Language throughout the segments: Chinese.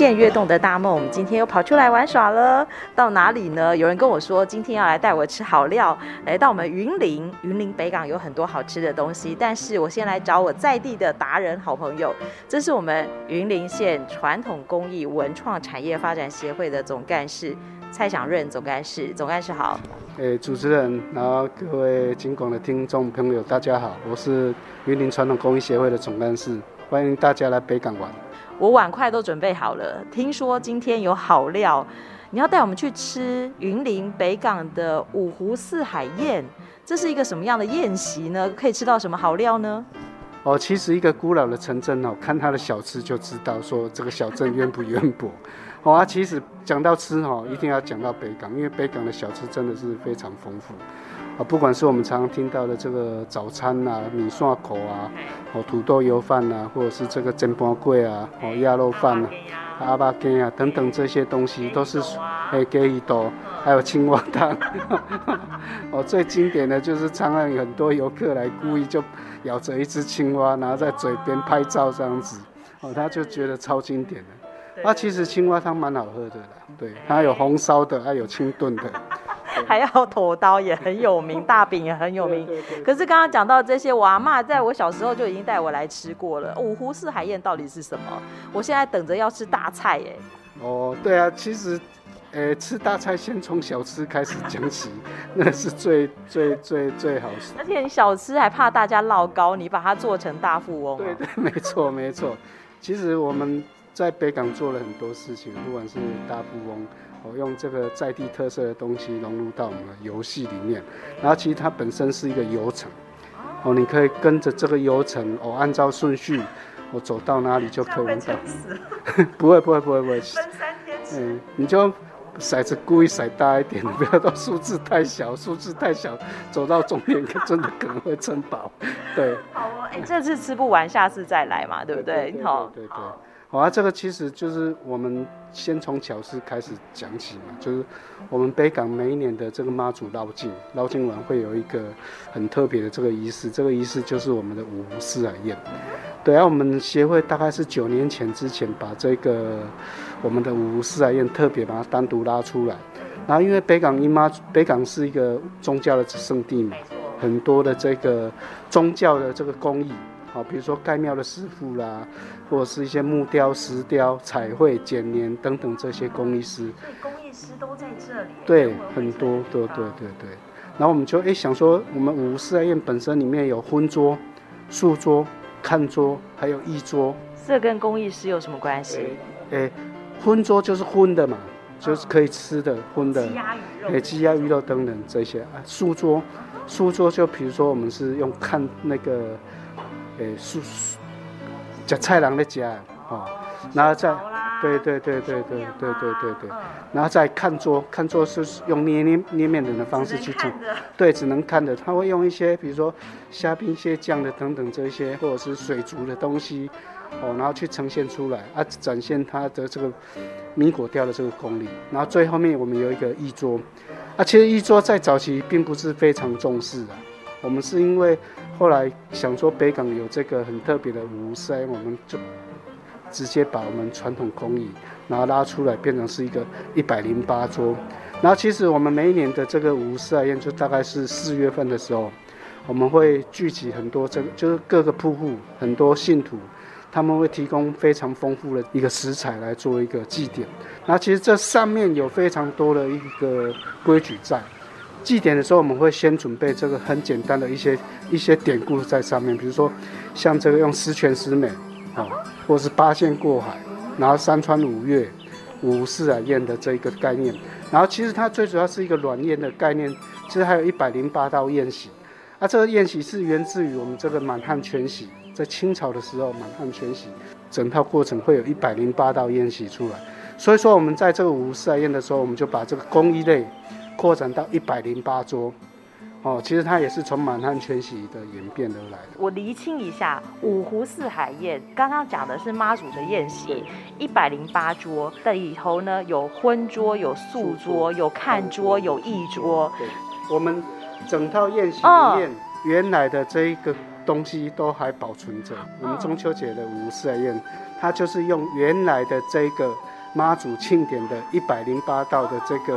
见跃动的大梦，我们今天又跑出来玩耍了。到哪里呢？有人跟我说，今天要来带我吃好料。来到我们云林，云林北港有很多好吃的东西。但是我先来找我在地的达人好朋友，这是我们云林县传统工艺文创产业发展协会的总干事蔡享润总干事。总干事好。诶，主持人，然后各位警广的听众朋友，大家好，我是云林传统工艺协会的总干事，欢迎大家来北港玩。我碗筷都准备好了，听说今天有好料，你要带我们去吃云林北港的五湖四海宴，这是一个什么样的宴席呢？可以吃到什么好料呢？哦，其实一个古老的城镇哦，看它的小吃就知道说这个小镇渊不渊博。哦啊，其实讲到吃哦，一定要讲到北港，因为北港的小吃真的是非常丰富。啊，不管是我们常常听到的这个早餐呐、啊，米线口啊，哦，土豆油饭呐、啊，或者是这个煎盘粿啊，哦，鸭肉饭啊，阿巴根啊。等等这些东西，都是诶给一多，还有青蛙汤。哦，最经典的就是常常有很多游客来，故意就咬着一只青蛙，然后在嘴边拍照这样子，哦，他就觉得超经典的。啊，其实青蛙汤蛮好喝的啦，对，它有红烧的，还有清炖的。还要头刀也很有名，大饼也很有名。对对对对，可是刚刚讲到这些，我阿妈在我小时候就已经带我来吃过了。五湖四海宴到底是什么？我现在等着要吃大菜耶。哦，对啊，其实，欸、吃大菜先从小吃开始讲起，那是最最最最好吃。而且你小吃还怕大家落高，你把它做成大富翁。对对，没错没错。其实我们在北港做了很多事情，不管是大富翁。我用这个在地特色的东西融入到我们的游戏里面，然后其实它本身是一个游程，哦，你可以跟着这个游程，哦，按照顺序，我走到哪里就可以玩到。不会不会不会不会。分三天。嗯，你就骰子故意骰大一点，不要到数字太小，数字太小，走到终点真的可能会撑饱。对。好哦，哎，这次吃不完，下次再来嘛，对不对？好。对对。好啊，这个其实就是我们先从巧思开始讲起嘛，就是我们北港每一年的这个妈祖绕境，绕境完会有一个很特别的这个仪式，这个仪式就是我们的五湖四海宴。对啊，我们协会大概是九年前之前把这个我们的五湖四海宴特别把它单独拉出来，然后因为北港因妈北港是一个宗教的圣地嘛，很多的这个宗教的这个工艺。好，比如说盖庙的师傅啦，或者是一些木雕、石雕、彩绘、剪黏等等这些工艺师。工艺师都在这里。对，很多，对对对对。然后我们就哎想说，我们五湖四海宴本身里面有荤桌、素桌、看桌，还有艺桌。这跟工艺师有什么关系？哎，荤桌就是荤的嘛，就是可以吃的荤的。鸡鸭鱼肉。哎，鸡鸭鱼肉等等这些啊。素桌，素桌就比如说我们是用看那个。诶，素食菜人的家，哦，然后再，对对对对对对对对对，然后再看桌，看桌是用捏捏捏面人的方式去做，对，只能看的，他会用一些比如说虾兵蟹将的等等这些，或者是水族的东西，哦，然后去呈现出来，啊，展现他的这个米果雕的这个功力，然后最后面我们有一个艺桌，啊，其实艺桌在早期并不是非常重视的，我们是因为。后来想说北港有这个很特别的五湖四海，我们就直接把我们传统工艺然后拉出来，变成是一个一百零八桌。然后其实我们每一年的这个五湖四海宴，就大概是四月份的时候，我们会聚集很多这个，就是各个铺户很多信徒，他们会提供非常丰富的一个食材来做一个祭典。那其实这上面有非常多的一个规矩在。祭典的时候，我们会先准备这个很简单的一些一些典故在上面，比如说像这个用十全十美，啊，或者是八仙过海，然后三川五岳、五湖四海宴的这一个概念。然后其实它最主要是一个软宴的概念，其实还有一百零八道宴席。啊，这个宴席是源自于我们这个满汉全席，在清朝的时候满汉全席，整套过程会有一百零八道宴席出来。所以说，我们在这个五湖四宴的时候，我们就把这个工艺类扩展到一百零八桌。哦，其实它也是从满汉全席的演变而来的。我厘清一下，五湖四海宴刚刚讲的是妈祖的宴席，一百零八桌的里头呢，有荤桌、有素桌、有看桌、有弈桌。对，我们整套宴席里面原来的这一个东西都还保存着。我们中秋节的五湖四海宴，它就是用原来的这个。妈祖庆典的一百零八道的这个，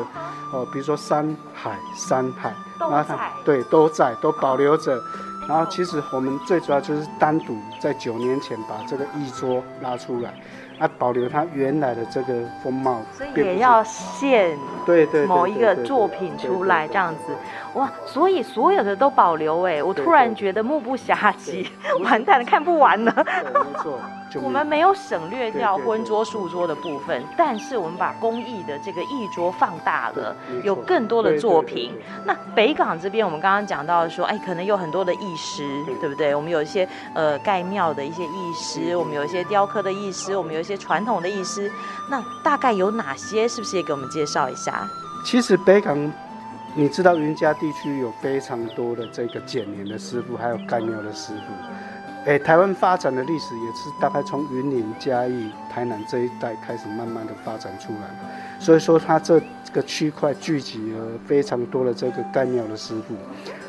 哦，比如说山海山海，然后它对都在都保留着，然后其实我们最主要就是单独在九年前把这个一桌拉出来。啊，保留它原来的这个风貌，所以也要现对对某一个作品出来这样子，哇！所以所有的都保留哎，我突然觉得目不暇接，完蛋了，看不完了。没错，我们没有省略掉荤桌素桌的部分，但是我们把工艺的这个艺桌放大了，有更多的作品。那北港这边，我们刚刚讲到说，哎，可能有很多的艺师，对不对？我们有一些呃盖庙的一些艺师，我们有一些雕刻的艺师，我们有。一些传统的艺师，那大概有哪些？是不是也给我们介绍一下？其实北港，你知道云嘉地区有非常多的这个剪黏的师傅，还有盖庙的师傅。哎，台湾发展的历史也是大概从云林、嘉义、台南这一带开始慢慢的发展出来。所以说，它这个区块聚集了非常多的这个盖庙的师傅。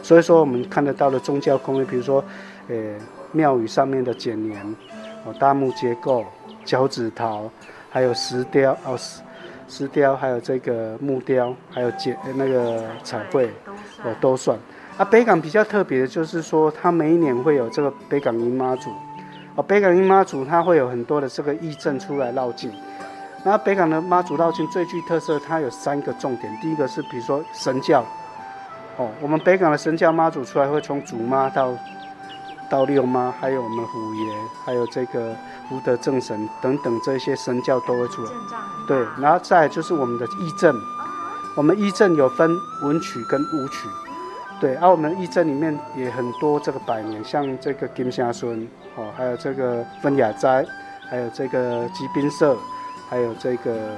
所以说，我们看得到的宗教工艺，比如说，呃，庙宇上面的剪黏，哦，大木结构。脚趾陶，还有石雕哦，石石雕，还有这个木雕，还有剪那个彩绘，哦都算。啊，北港比较特别的就是说，它每一年会有这个北港姨妈祖，哦，北港姨妈祖它会有很多的这个义阵出来绕境。那北港的妈祖绕境最具特色，它有三个重点。第一个是比如说神教，哦，我们北港的神教妈祖出来会从祖妈到到六妈，还有我们虎爷，还有这个。福德正神等等这些神教都会出来，对，然后再就是我们的义阵，我们义阵有分文曲跟武曲，对，而、啊、我们义阵里面也很多这个百年，像这个金香村哦，还有这个分雅斋，还有这个吉宾社，还有这个，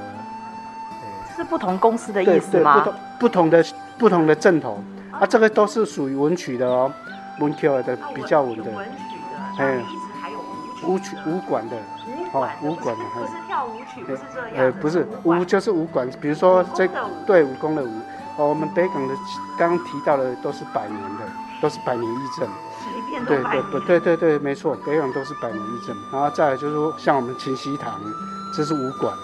是不同公司的意思吗？不同不同的不同的阵头，啊，这个都是属于文曲的哦，文曲的比较文的，文曲的哎。舞曲武馆的，哦，武馆的，不是跳舞曲，不是这样。呃，不是舞就是武馆，比如说这对武功的武，哦，我们北港的刚刚提到的都是百年的，都是百年义阵。对对不对对对，没错，北港都是百年义阵。然后再来就是说，像我们清溪堂，这是武馆。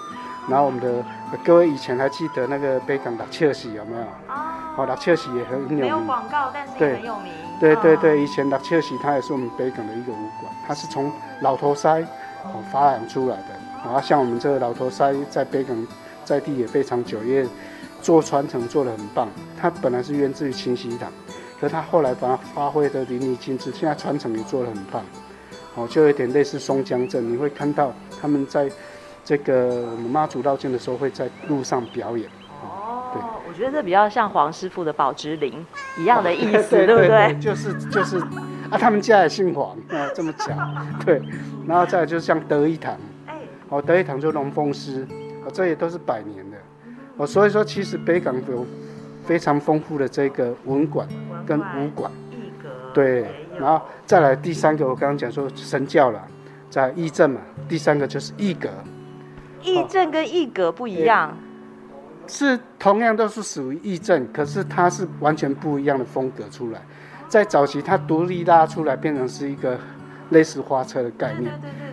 然后我们的各位以前还记得那个北港六笑喜有没有？哦，六笑喜也很有名。没有广告，但是也很有名。对对对，以前六笑喜它也是我们北港的一个武馆，它是从老头塞哦发展出来的。然后像我们这个老头塞在北港在地也非常久，因为做传承做的很棒。它本来是源自于清溪堂，可是它后来把它发挥的淋漓尽致，现在传承也做的很棒。哦，就有点类似松江镇，你会看到他们在。这个我们妈祖绕境的时候会在路上表演。哦，对，我觉得这比较像黄师傅的宝芝林一样的意思，哦、对，对，对，对不对？就是就是啊，他们家也姓黄啊，这么巧。对，然后再来就是像德一堂，哎，哦，德一堂就龙凤师，哦，这也都是百年的。哦，所以说其实北港有非常丰富的这个文馆跟武馆。对，然后再来第三个，我刚刚讲说神教了，在义政嘛，第三个就是义阁。义政跟义阁不一样，是同样都是属于义政，可是它是完全不一样的风格出来。在早期，它独立拉出来变成是一个类似花车的概念，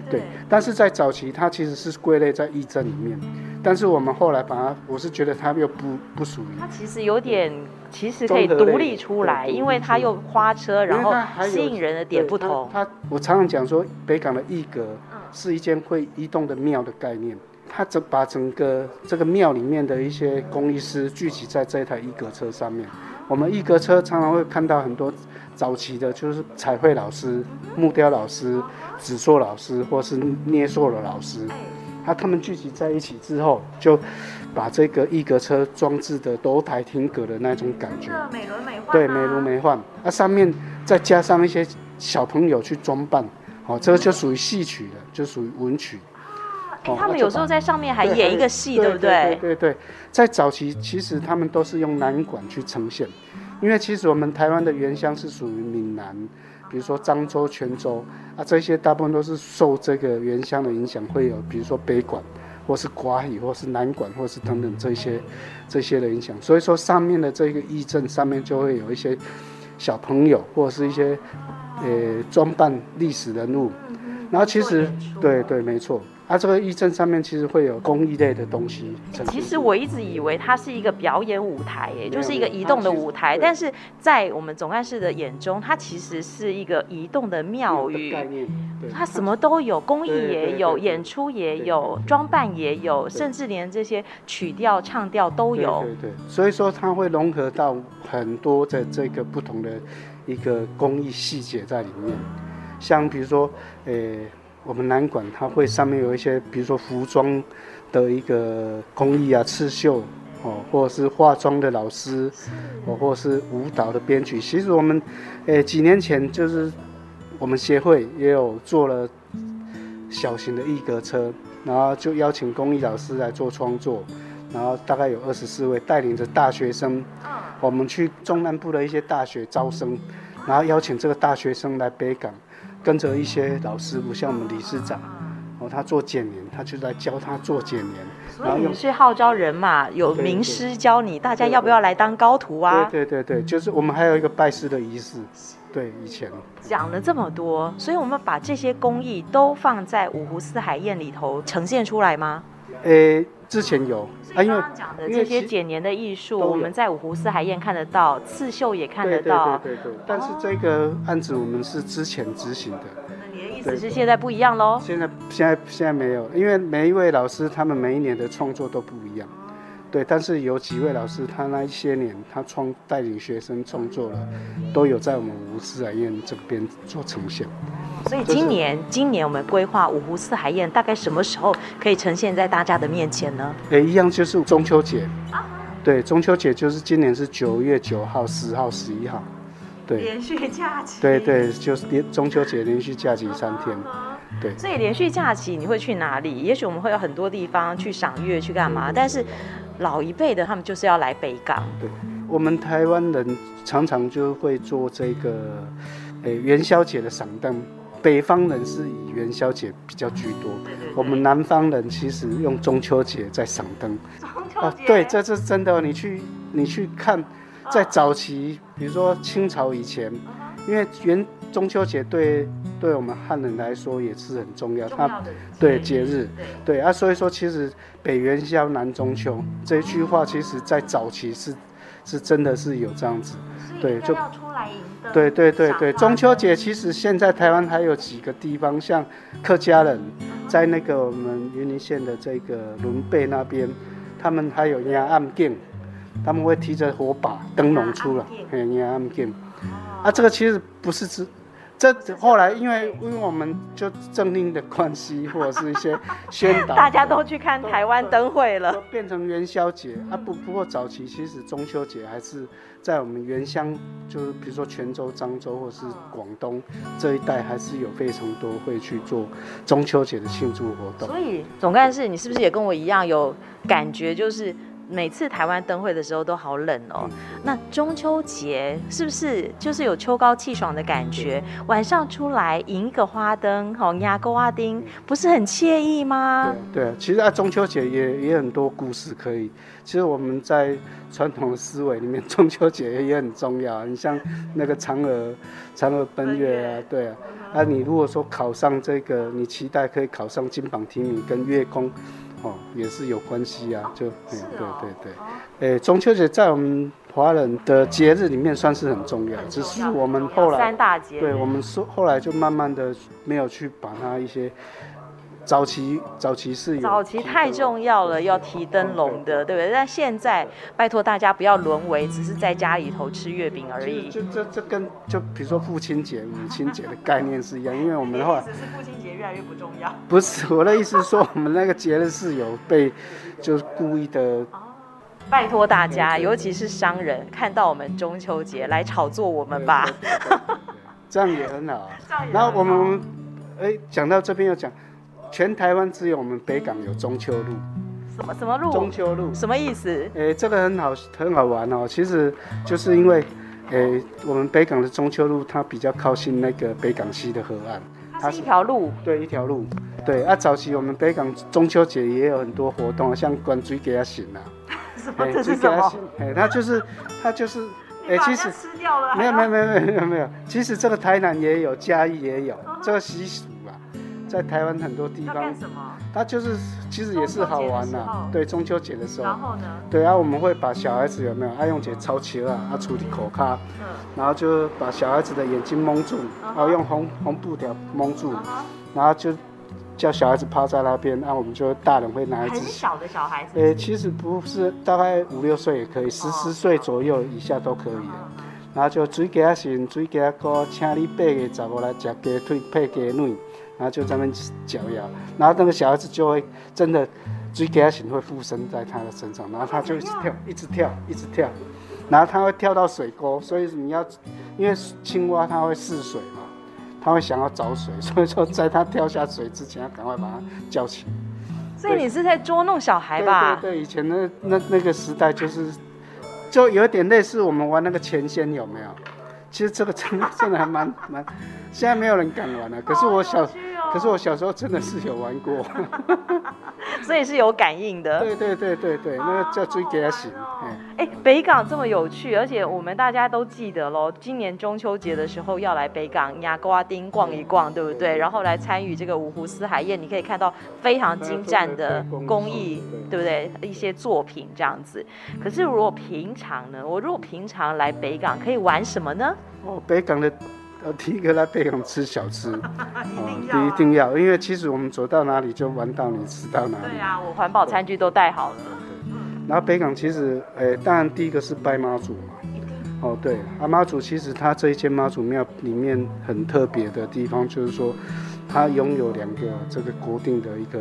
对。但是在早期，它其实是归类在义阵里面。但是我们后来把它，我是觉得它又不不属于。它其实有点，其实可以独立出来，因为它又花车，然后吸引人的点不同。它，我常常讲说，北港的义阁是一间会移动的庙的概念。他整把整个这个庙里面的一些工艺师聚集在这台义阁车上面。我们一格车常常会看到很多早期的，就是彩绘老师、木雕老师、纸塑老师，或是捏塑的老师。他他们聚集在一起之后，就把这个一格车装置的楼台亭阁的那种感觉，美轮美奂。对，美轮美奂。那上面再加上一些小朋友去装扮。哦，这个就属于戏曲的，就属于文曲。哎，他们有时候在上面还演一个戏，对不对？对对对，在早期其实他们都是用南管去呈现，因为其实我们台湾的原乡是属于闽南，比如说漳州、泉州啊，这些大部分都是受这个原乡的影响，会有比如说北管，或是华语，或是南管，或是等等这些这些的影响。所以说上面的这个义阵上面就会有一些小朋友，或者是一些呃装扮历史人物，然后其实对对，没错。它、啊、这个义阵上面其实会有公益类的东西。其实我一直以为它是一个表演舞台，哎，就是一个移动的舞台。但是在我们总干事的眼中，它其实是一个移动的庙宇。概念。它什么都有，公益也有，演出也有，装扮也有，甚至连这些曲调、唱调都有。对对对。所以说它会融合到很多的这个不同的一个工艺细节在里面，像比如说，呃。我们南管它会上面有一些，比如说服装的一个工艺啊，刺绣哦，或者是化妆的老师，哦，或者是舞蹈的编曲。其实我们，诶，几年前就是我们协会也有做了小型的艺阁车，然后就邀请工艺老师来做创作，然后大概有二十四位带领着大学生，我们去中南部的一些大学招生，然后邀请这个大学生来北港。跟着一些老师傅，像我们理事长，哦，他做剪年，他就来教他做剪黏。然后你是号召人嘛，有名师教你，大家要不要来当高徒啊？对对对，就是我们还有一个拜师的仪式。对，以前讲了这么多，所以我们把这些工艺都放在五湖四海宴里头呈现出来吗？诶，之前有。啊，因为讲的这些剪年的艺术，我们在五湖四海宴看得到，刺绣也看得到。对对对，对，对。但是这个案子我们是之前执行的。那你的意思是现在不一样喽？现在现在现在没有，因为每一位老师他们每一年的创作都不一样。对，但是有几位老师，他那一些年他创带领学生创作了，都有在我们五湖四海宴这边做呈现。所以今年，就是、今年我们规划五湖四海宴，大概什么时候可以呈现在大家的面前呢？诶，一样就是中秋节。对，中秋节就是今年是九月九号、十号、十一号。对。连续假期。对对，就是连中秋节连续假期三天。对。所以连续假期你会去哪里？也许我们会有很多地方去赏月去干嘛，但是老一辈的他们就是要来北港。对，我们台湾人常常就会做这个，诶，元宵节的赏灯。北方人是以元宵节比较居多，我们南方人其实用中秋节在赏灯。中秋节？哦，对，这是真的。你去你去看，在早期，比如说清朝以前，因为元中秋节对对我们汉人来说也是很重要，它对节日，对。啊，所以说其实北元宵南中秋这一句话，其实在早期是是真的是有这样子，对，就出来迎。对对对对，中秋节其实现在台湾还有几个地方，像客家人，在那个我们云林县的这个仑背那边，他们还有压暗镜，他们会提着火把灯笼出来，嘿，压暗镜，啊，这个其实不是指。这后来因为因为我们就政令的关系，或者是一些宣导，大家都去看台湾灯会了，变成元宵节啊。不不过早期其实中秋节还是在我们原乡，就是比如说泉州、漳州或是广东这一带，还是有非常多会去做中秋节的庆祝活动。所以总干事，你是不是也跟我一样有感觉，就是？每次台湾灯会的时候都好冷哦，那中秋节是不是就是有秋高气爽的感觉？晚上出来迎一个花灯，好压勾阿丁，不是很惬意吗？对，对，其实啊，中秋节也也很多故事可以。其实我们在传统的思维里面，中秋节也很重要。你像那个嫦娥，嫦娥奔月啊，对啊。啊，你如果说考上这个，你期待可以考上金榜题名跟月宫。哦，也是有关系啊，就，对，对对。对，诶，中秋节在我们华人的节日里面算是很重要，只是我们后来三大节，对，我们说后来就慢慢的没有去把它一些早期早期是有早期太重要了，要提灯笼的，对不对？但现在拜托大家不要沦为只是在家里头吃月饼而已。就这这跟就比如说父亲节、母亲节的概念是一样，因为我们后来只是父亲节。越来越不重要。不是我的意思是说，我们那个节日是有被，就是故意的。哦，拜托大家，尤其是商人，看到我们中秋节来炒作我们吧。这样也很好。然后我们哎，讲到这边要讲，全台湾只有我们北港有中秋路。什么什么路？中秋路。什么意思？哎，这个很好，很好玩哦。其实就是因为，哎，我们北港的中秋路它比较靠近那个北港西的河岸。它是一条路。对，一条路。对啊，早期我们北港中秋节也有很多活动，像观水给它醒啊。什么？这是什么？哎，它就是，它就是。哎，其实吃掉了，没有没有没有没有没有，其实这个台南也有，嘉义也有这个习俗啊，在台湾很多地方。干什么？它就是其实也是好玩呐，对，中秋节的时候。然后呢？对啊，我们会把小孩子有没有爱用节超球啊，啊处理口卡，然后就把小孩子的眼睛蒙住，然后用红红布条蒙住，然后就。叫小孩子趴在那边，那我们就大人会拿一支。很小的小孩子。诶，其实不是，大概五六岁也可以，十十岁左右以下都可以的。然后就水给他醒，水给他喝，请你八个找过来吃鸡腿配鸡卵，然后就在那边搅摇，然后那个小孩子就会真的水给他醒，会附身在他的身上，然后他就一直跳，一直跳，一直跳，然后他会跳到水沟，所以你要，因为青蛙它会试水嘛。他会想要找水，所以说在他跳下水之前，要赶快把它叫起。所以你是在捉弄小孩吧？对对对，以前那那那个时代就是，就有点类似我们玩那个钱仙，有没有？其实这个真的真的还蛮蛮，现在没有人敢玩了。可是我小。可是我小时候真的是有玩过，所以是有感应的。对对对对对，那个叫追给他醒。哎，北港这么有趣，而且我们大家都记得喽。今年中秋节的时候要来北港亚瓜丁逛一逛，对不对？然后来参与这个五湖四海宴，你可以看到非常精湛的工艺，对不对？一些作品这样子。可是如果平常呢？我如果平常来北港可以玩什么呢？哦，北港的。呃，第一个来北港吃小吃，一 定一定要，因为其实我们走到哪里就玩到你吃到哪里。对啊，我环保餐具都带好了。然后北港其实，诶，当然第一个是拜妈祖嘛。哦，对，啊妈祖其实他这一间妈祖庙里面很特别的地方，就是说，它拥有两个这个国定的一个。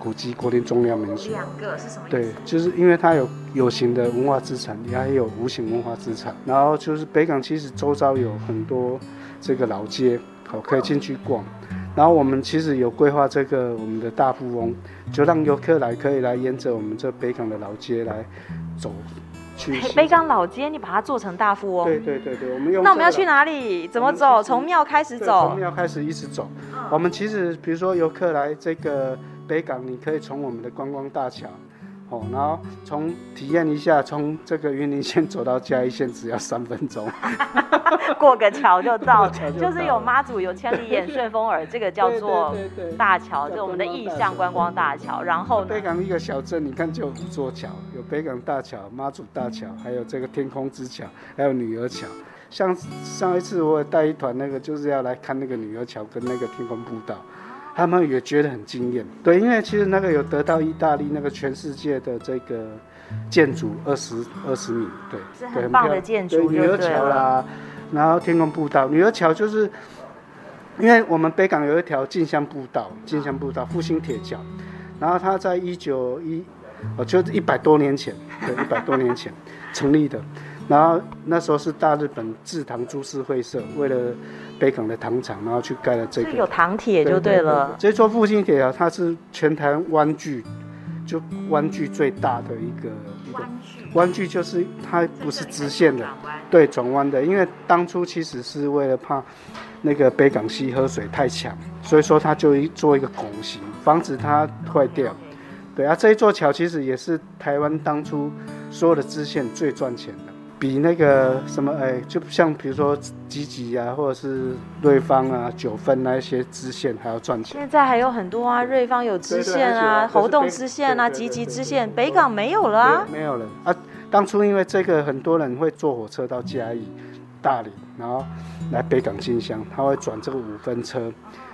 古迹、国定重要名所，两个是什么？对，就是因为它有有形的文化资产，也还有无形文化资产。然后就是北港其实周遭有很多这个老街，好可以进去逛。然后我们其实有规划这个我们的大富翁，就让游客来可以来沿着我们这北港的老街来走去。北港老街，你把它做成大富翁？对对对对，我们用。那我们要去哪里？怎么走？从庙开始走？从庙开始一直走。我们其实比如说游客来这个。北港，你可以从我们的观光大桥，哦，然后从体验一下，从这个云林县走到嘉义县只要三分钟，过个桥就到，就，就是有妈祖，有千里眼、顺风耳，这个叫做大桥，就我们的意象观光大桥。然后北港一个小镇，你看就有五座桥，有北港大桥、妈祖大桥，还有这个天空之桥，还有女儿桥。像上一次我也带一团，那个就是要来看那个女儿桥跟那个天空步道。他们也觉得很惊艳，对，因为其实那个有得到意大利那个全世界的这个建筑二十二十米，对，是很棒的建筑，女儿桥啦，然后天空步道，女儿桥就是，因为我们北港有一条进香步道，进香步道复兴铁桥，然后它在一九一，哦，就一百多年前，对，一百多年前成立的。然后那时候是大日本制糖株式会社为了北港的糖厂，然后去盖了这个。有糖铁就对了。对对对，这座复兴铁桥，它是全台湾距，就弯距最大的一个一个。弯距就是它不是直线的，对，转弯的。因为当初其实是为了怕那个北港溪河水太强，所以说它就一做一个拱形，防止它坏掉。对啊，这一座桥其实也是台湾当初所有的支线最赚钱的。比那个什么哎，就像比如说吉吉啊，或者是瑞芳啊、九分那一些支线还要赚钱。现在还有很多啊，瑞芳有支线啊，猴硐支线啊，吉吉支线，北港没有了啊。没有了啊！当初因为这个，很多人会坐火车到嘉义、大理，然后来北港进香，他会转这个五分车。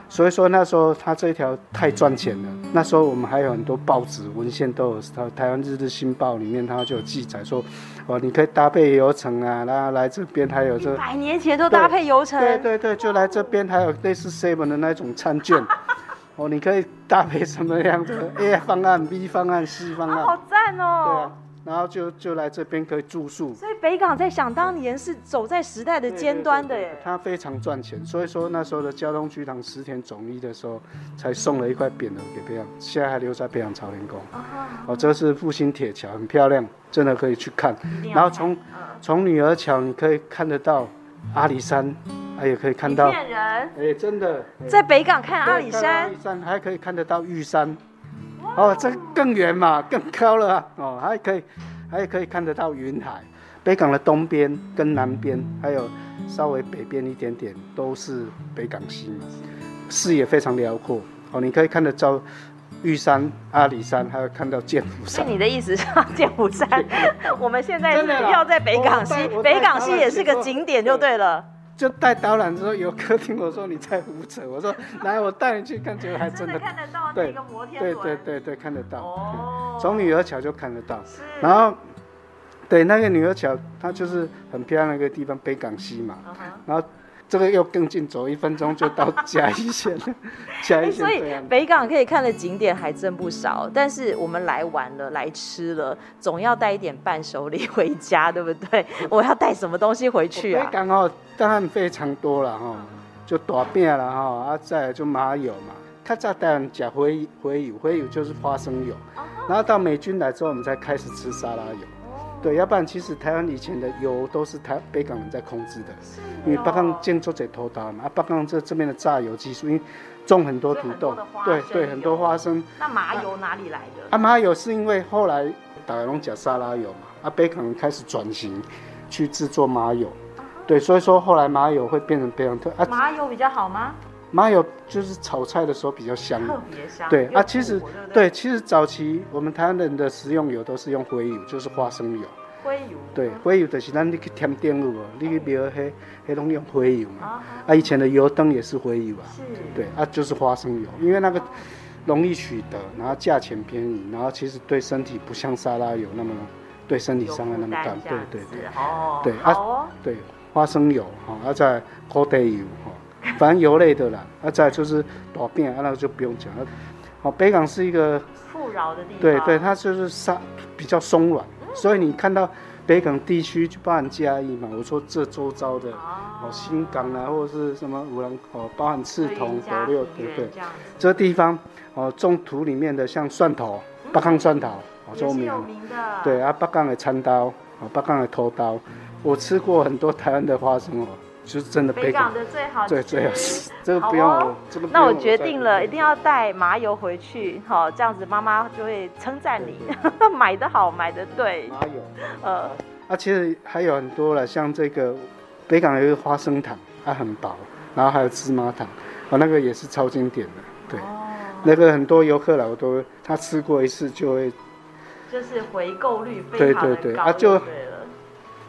所以说那时候他这一条太赚钱了。那时候我们还有很多报纸文献都有，台台湾日日新报里面他就有记载说，哦，你可以搭配游程啊，然后来这边还有这。百年前都搭配游程。对对对，就来这边还有类似 seven 的那种餐券，哦，你可以搭配什么样的 A 方案、B 方案、C 方案。好赞哦。对啊。然后就就来这边可以住宿。所以北港在想当年是走在时代的尖端的耶。它非常赚钱，所以说那时候的交通局长石田总一的时候，才送了一块匾额给北港，现在还留在北港朝天宫。哦，这是复兴铁桥，很漂亮，真的可以去看。然后从从女儿桥你可以看得到阿里山，哎也可以看到。骗人！哎，真的，在北港看阿里山，阿里山还可以看得到玉山。哦，这更远嘛，更高了啊！哦，还可以，还可以看得到云海。北港的东边跟南边，还有稍微北边一点点，都是北港溪，视野非常辽阔。哦，你可以看得到玉山、阿里山，还有看到剑湖山。你的意思是剑湖山？我们现在要在北港西，北港西也是个景点，就对了。就带导览之后，有客听我说你在胡扯，我说来我带你去看，结果还真的看得到那个摩天轮，对对对对，看得到。哦，从女儿桥就看得到。然后，对那个女儿桥，它就是很漂亮的一个地方，北港西嘛。然后。这个又更近，走一分钟就到嘉义县了。嘉义县，所以北港可以看的景点还真不少。但是我们来玩了，来吃了，总要带一点伴手礼回家，对不对？我要带什么东西回去啊？北港哦，当然非常多了哈，就大饼了哈，啊再来就麻油嘛。他在带人讲回回油，回油就是花生油。然后到美军来之后，我们才开始吃沙拉油。对，要不然其实台湾以前的油都是台北港人在控制的，因为北港建筑在偷刀嘛，啊，北港这这边的榨油技术，因为种很多土豆，对对，很多花生。那麻油哪里来的？啊，麻油是因为后来打龙甲沙拉油嘛，啊，北港人开始转型去制作麻油，对，所以说后来麻油会变成非常特啊。麻油比较好吗？麻油就是炒菜的时候比较香，特别香。对啊，其实对，其实早期我们台湾人的食用油都是用灰油，就是花生油。灰油。对，灰油就是咱你去添电有无？你去庙黑黑拢用灰油嘛。啊，以前的油灯也是灰油啊。是。对啊，就是花生油，因为那个容易取得，然后价钱便宜，然后其实对身体不像沙拉油那么对身体伤害那么大。对对对。哦。对啊。对，花生油哈，啊再烤地油哈。反正油类的啦，啊，再就是大饼，啊，那个就不用讲了。哦，北港是一个富饶的地方。对对，它就是沙比较松软，嗯、所以你看到北港地区就包含嘉义嘛，我说这周遭的哦，新港啊，或者是什么五郎哦，包含莿桐、斗六，对不对？这个地方哦，种土里面的像蒜头，八港蒜头哦，有名的。对啊，八港的餐刀，哦，八港的头刀，我吃过很多台湾的花生哦。就是真的北港，的最好，对最好吃。这个不用，哦、这个。那我决定了，一定要带麻油回去，好，这样子妈妈就会称赞你，买的好，买的对。麻油，呃，啊，其实还有很多了，像这个北港有一个花生糖，它很薄，然后还有芝麻糖，啊，那个也是超经典的，对，哦、那个很多游客来我都他吃过一次就会，就是回购率非常的高，对对对，啊就，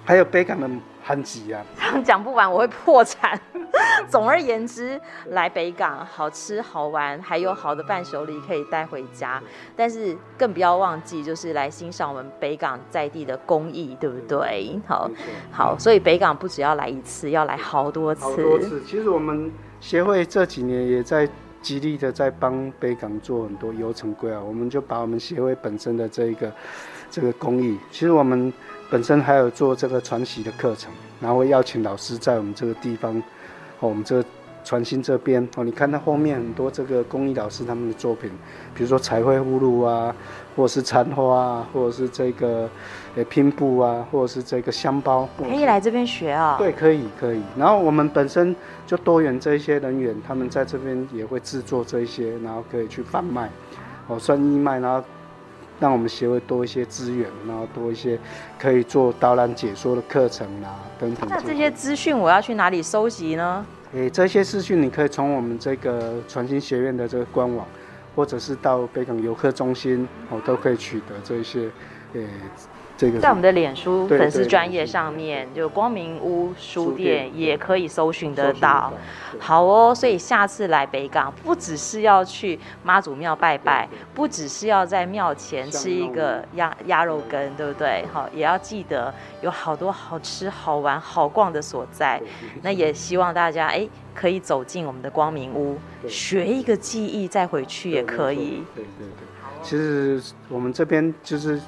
还有北港的。很挤啊，讲不完我会破产。总而言之，来北港好吃好玩，还有好的伴手礼可以带回家。但是更不要忘记，就是来欣赏我们北港在地的工艺，对不对？好，好，所以北港不只要来一次，要来好多次。好多次。其实我们协会这几年也在极力的在帮北港做很多游程规划。我们就把我们协会本身的这一个这个工艺，其实我们。本身还有做这个传习的课程，然后会邀请老师在我们这个地方，哦，我们这个传心这边哦，你看它后面很多这个工艺老师他们的作品，比如说彩绘葫芦啊，或者是残花啊，或者是这个呃拼布啊，或者是这个香包，可以来这边学啊？对，可以可以。然后我们本身就多元这一些人员，他们在这边也会制作这一些，然后可以去贩卖，哦，算义卖，然后。让我们协会多一些资源，然后多一些可以做导览解说的课程啊，等等。那这些资讯我要去哪里收集呢？诶，这些资讯你可以从我们这个传心学院的这个官网，或者是到北港游客中心，哦，都可以取得这些，诶。这个、在我们的脸书粉丝专业上面，就光明屋书店也可以搜寻得到。好哦，所以下次来北港，不只是要去妈祖庙拜拜，不只是要在庙前吃一个鸭鸭肉羹，对不对？好，也要记得有好多好吃、好玩、好逛的所在。那也希望大家哎，可以走进我们的光明屋，学一个技艺再回去也可以。对对对。其实我们这边就是。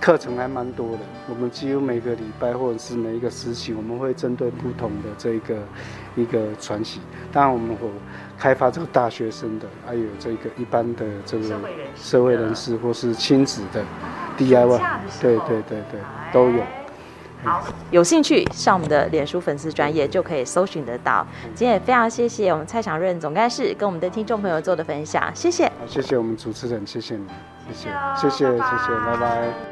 课程还蛮多的，我们几乎每个礼拜或者是每一个时期，我们会针对不同的这个一个传习。当然，我们会开发这个大学生的，还有这个一般的这个社会人士或是亲子的 DIY，对对对对，都有。好，有兴趣上我们的脸书粉丝专业就可以搜寻得到。今天也非常谢谢我们蔡祥润总干事跟我们的听众朋友做的分享，谢谢。好，谢谢我们主持人，谢谢你，谢谢，谢谢，谢谢，拜拜。